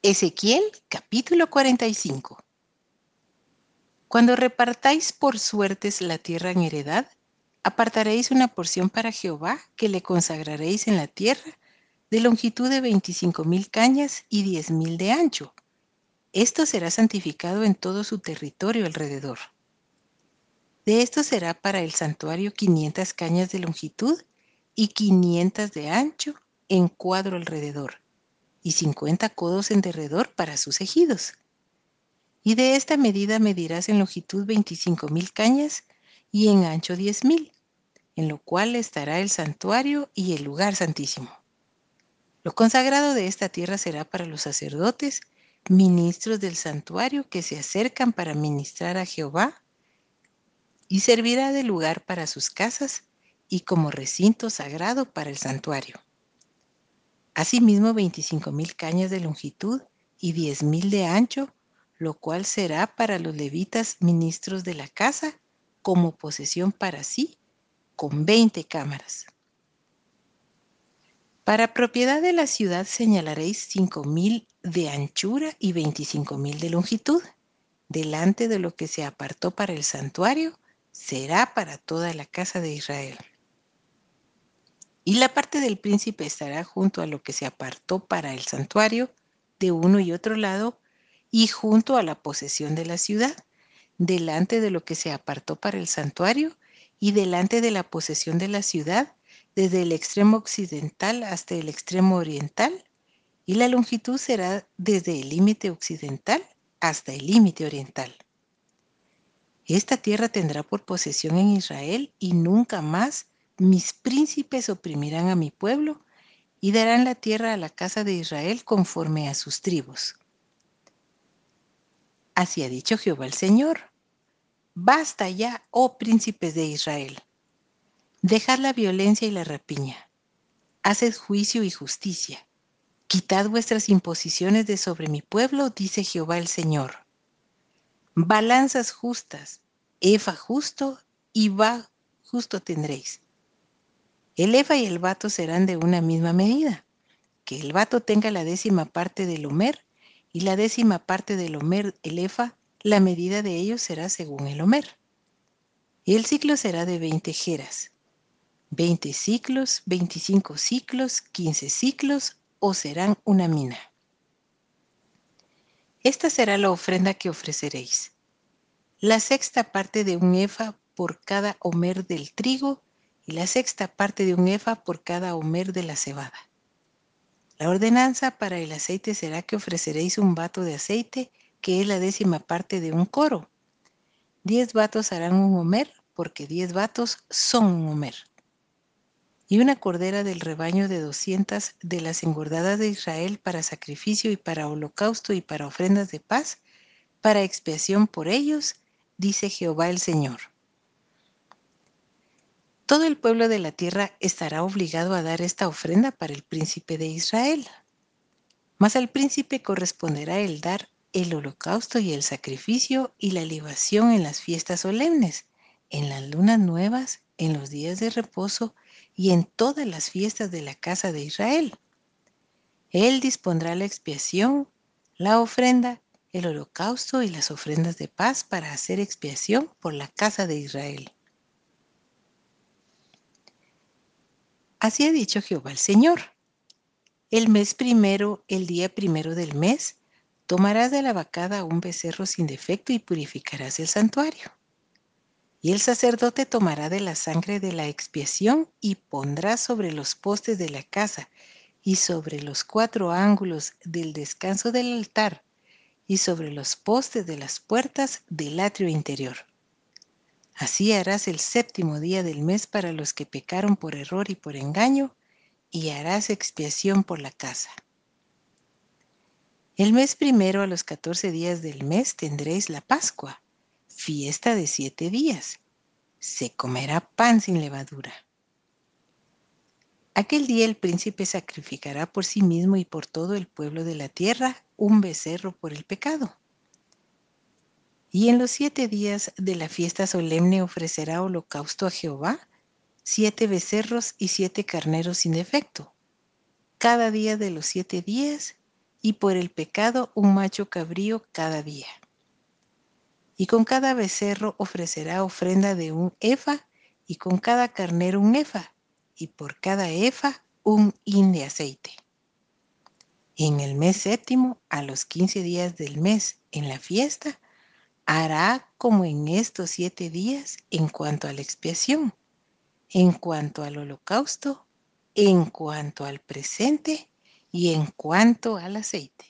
Ezequiel capítulo 45 Cuando repartáis por suertes la tierra en heredad, apartaréis una porción para Jehová que le consagraréis en la tierra de longitud de veinticinco mil cañas y diez mil de ancho. Esto será santificado en todo su territorio alrededor. De esto será para el santuario quinientas cañas de longitud y quinientas de ancho en cuadro alrededor y 50 codos en derredor para sus ejidos. Y de esta medida medirás en longitud 25 mil cañas y en ancho 10 mil, en lo cual estará el santuario y el lugar santísimo. Lo consagrado de esta tierra será para los sacerdotes, ministros del santuario que se acercan para ministrar a Jehová, y servirá de lugar para sus casas y como recinto sagrado para el santuario. Asimismo, 25 mil cañas de longitud y 10 mil de ancho, lo cual será para los levitas ministros de la casa como posesión para sí, con 20 cámaras. Para propiedad de la ciudad señalaréis cinco mil de anchura y 25 mil de longitud. Delante de lo que se apartó para el santuario, será para toda la casa de Israel. Y la parte del príncipe estará junto a lo que se apartó para el santuario de uno y otro lado y junto a la posesión de la ciudad, delante de lo que se apartó para el santuario y delante de la posesión de la ciudad, desde el extremo occidental hasta el extremo oriental, y la longitud será desde el límite occidental hasta el límite oriental. Esta tierra tendrá por posesión en Israel y nunca más mis príncipes oprimirán a mi pueblo y darán la tierra a la casa de Israel conforme a sus tribus. Así ha dicho Jehová el Señor. Basta ya, oh príncipes de Israel. Dejad la violencia y la rapiña. Haced juicio y justicia. Quitad vuestras imposiciones de sobre mi pueblo, dice Jehová el Señor. Balanzas justas, efa justo y va justo tendréis el efa y el vato serán de una misma medida. Que el vato tenga la décima parte del homer y la décima parte del homer el efa, la medida de ellos será según el homer. Y el ciclo será de 20 jeras. 20 ciclos, 25 ciclos, 15 ciclos o serán una mina. Esta será la ofrenda que ofreceréis. La sexta parte de un efa por cada homer del trigo y la sexta parte de un efa por cada homer de la cebada. La ordenanza para el aceite será que ofreceréis un vato de aceite, que es la décima parte de un coro. Diez vatos harán un homer, porque diez vatos son un homer. Y una cordera del rebaño de doscientas de las engordadas de Israel para sacrificio y para holocausto y para ofrendas de paz, para expiación por ellos, dice Jehová el Señor. Todo el pueblo de la tierra estará obligado a dar esta ofrenda para el príncipe de Israel. Mas al príncipe corresponderá el dar el holocausto y el sacrificio y la libación en las fiestas solemnes, en las lunas nuevas, en los días de reposo y en todas las fiestas de la casa de Israel. Él dispondrá la expiación, la ofrenda, el holocausto y las ofrendas de paz para hacer expiación por la casa de Israel. Así ha dicho Jehová el Señor. El mes primero, el día primero del mes, tomarás de la vacada un becerro sin defecto y purificarás el santuario. Y el sacerdote tomará de la sangre de la expiación y pondrá sobre los postes de la casa y sobre los cuatro ángulos del descanso del altar y sobre los postes de las puertas del atrio interior. Así harás el séptimo día del mes para los que pecaron por error y por engaño, y harás expiación por la casa. El mes primero a los catorce días del mes tendréis la Pascua, fiesta de siete días. Se comerá pan sin levadura. Aquel día el príncipe sacrificará por sí mismo y por todo el pueblo de la tierra un becerro por el pecado y en los siete días de la fiesta solemne ofrecerá holocausto a Jehová, siete becerros y siete carneros sin defecto. Cada día de los siete días y por el pecado un macho cabrío cada día. Y con cada becerro ofrecerá ofrenda de un efa, y con cada carnero un efa, y por cada efa un hin de aceite. En el mes séptimo, a los quince días del mes, en la fiesta, hará como en estos siete días en cuanto a la expiación, en cuanto al holocausto, en cuanto al presente y en cuanto al aceite.